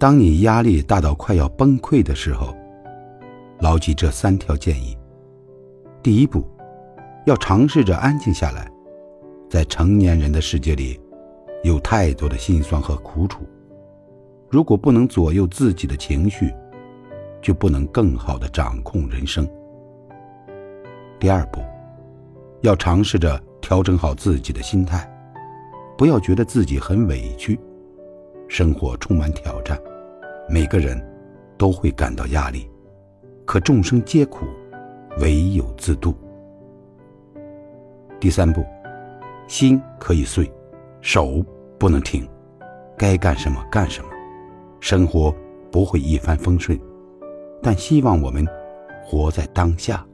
当你压力大到快要崩溃的时候，牢记这三条建议。第一步，要尝试着安静下来。在成年人的世界里，有太多的心酸和苦楚。如果不能左右自己的情绪，就不能更好的掌控人生。第二步，要尝试着调整好自己的心态，不要觉得自己很委屈。生活充满挑战。每个人都会感到压力，可众生皆苦，唯有自度。第三步，心可以碎，手不能停，该干什么干什么。生活不会一帆风顺，但希望我们活在当下。